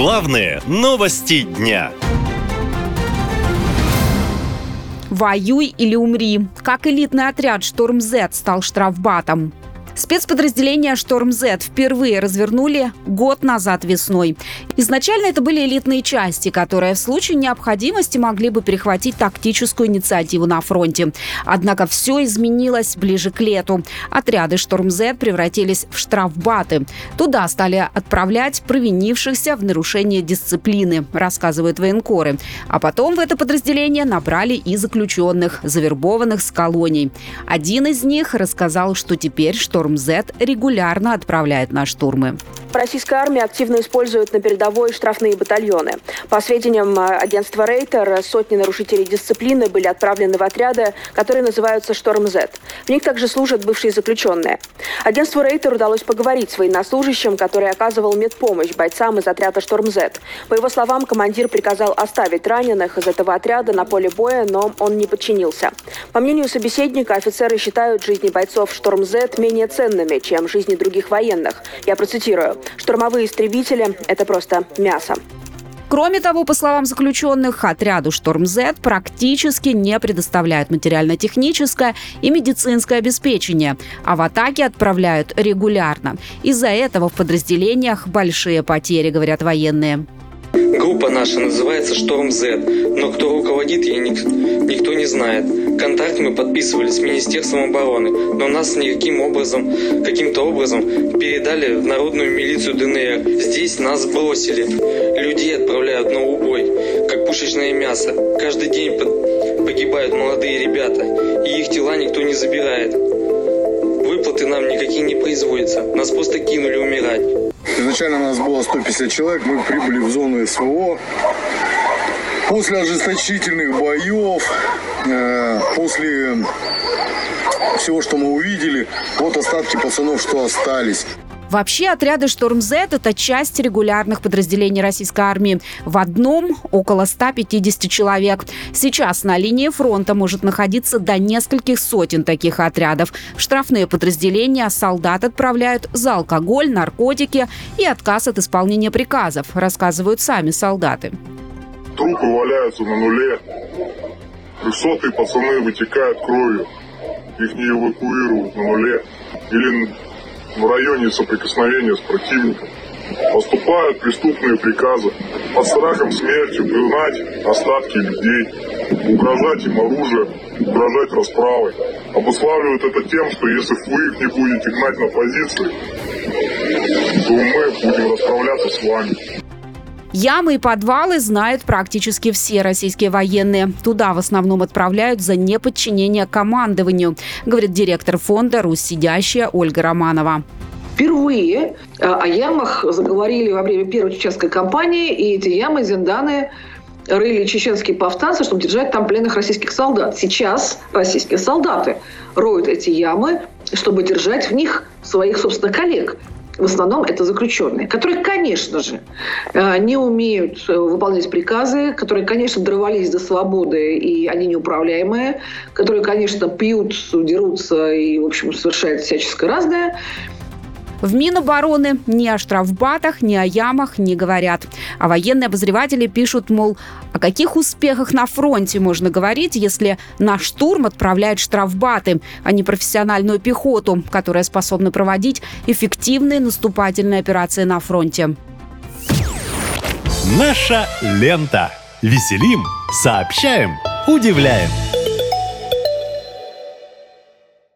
Главные новости дня. «Воюй или умри». Как элитный отряд «Шторм Z стал штрафбатом. Спецподразделения «Шторм Z впервые развернули год назад весной. Изначально это были элитные части, которые в случае необходимости могли бы перехватить тактическую инициативу на фронте. Однако все изменилось ближе к лету. Отряды «Шторм Z превратились в штрафбаты. Туда стали отправлять провинившихся в нарушение дисциплины, рассказывают военкоры. А потом в это подразделение набрали и заключенных, завербованных с колоний. Один из них рассказал, что теперь «Шторм «Шторм Z» регулярно отправляет на штурмы. Российская армия активно использует на передовой штрафные батальоны. По сведениям э, агентства Рейтер, сотни нарушителей дисциплины были отправлены в отряды, которые называются «Шторм Z». В них также служат бывшие заключенные. Агентству Рейтер удалось поговорить с военнослужащим, который оказывал медпомощь бойцам из отряда «Шторм Z». По его словам, командир приказал оставить раненых из этого отряда на поле боя, но он не подчинился. По мнению собеседника, офицеры считают жизни бойцов «Шторм Z» менее ценными, чем жизни других военных. Я процитирую. «Штурмовые истребители – это просто мясо». Кроме того, по словам заключенных, отряду «Шторм Z практически не предоставляют материально-техническое и медицинское обеспечение, а в атаке отправляют регулярно. Из-за этого в подразделениях большие потери, говорят военные. Группа наша называется «Шторм Z», но кто руководит ей, никто не знает. Контракт мы подписывали с Министерством обороны, но нас никаким образом, каким-то образом передали в народную милицию ДНР. Здесь нас бросили. Людей отправляют на убой, как пушечное мясо. Каждый день погибают молодые ребята, и их тела никто не забирает. Выплаты нам никакие не производятся. Нас просто кинули умирать. Изначально нас было 150 человек, мы прибыли в зону СВО. После ожесточительных боев, э, после всего, что мы увидели, вот остатки пацанов, что остались. Вообще отряды «Шторм Z» — это часть регулярных подразделений российской армии. В одном около 150 человек. Сейчас на линии фронта может находиться до нескольких сотен таких отрядов. В штрафные подразделения солдат отправляют за алкоголь, наркотики и отказ от исполнения приказов, рассказывают сами солдаты. Трупы валяются на нуле. Трехсотые пацаны вытекают кровью. Их не эвакуируют на нуле. Или в районе соприкосновения с противником. Поступают преступные приказы под страхом смерти пригнать остатки людей, угрожать им оружием, угрожать расправой. Обуславливают это тем, что если вы их не будете гнать на позиции, то мы будем расправляться с вами. Ямы и подвалы знают практически все российские военные. Туда в основном отправляют за неподчинение командованию, говорит директор фонда «Русь сидящая» Ольга Романова. Впервые э, о ямах заговорили во время первой чеченской кампании, и эти ямы, зенданы рыли чеченские повстанцы, чтобы держать там пленных российских солдат. Сейчас российские солдаты роют эти ямы, чтобы держать в них своих, собственно, коллег в основном это заключенные, которые, конечно же, э, не умеют э, выполнять приказы, которые, конечно, дорвались до свободы, и они неуправляемые, которые, конечно, пьют, дерутся и, в общем, совершают всяческое разное. В Минобороны ни о штрафбатах, ни о ямах не говорят. А военные обозреватели пишут, мол, о каких успехах на фронте можно говорить, если на штурм отправляют штрафбаты, а не профессиональную пехоту, которая способна проводить эффективные наступательные операции на фронте. Наша лента. Веселим, сообщаем, удивляем.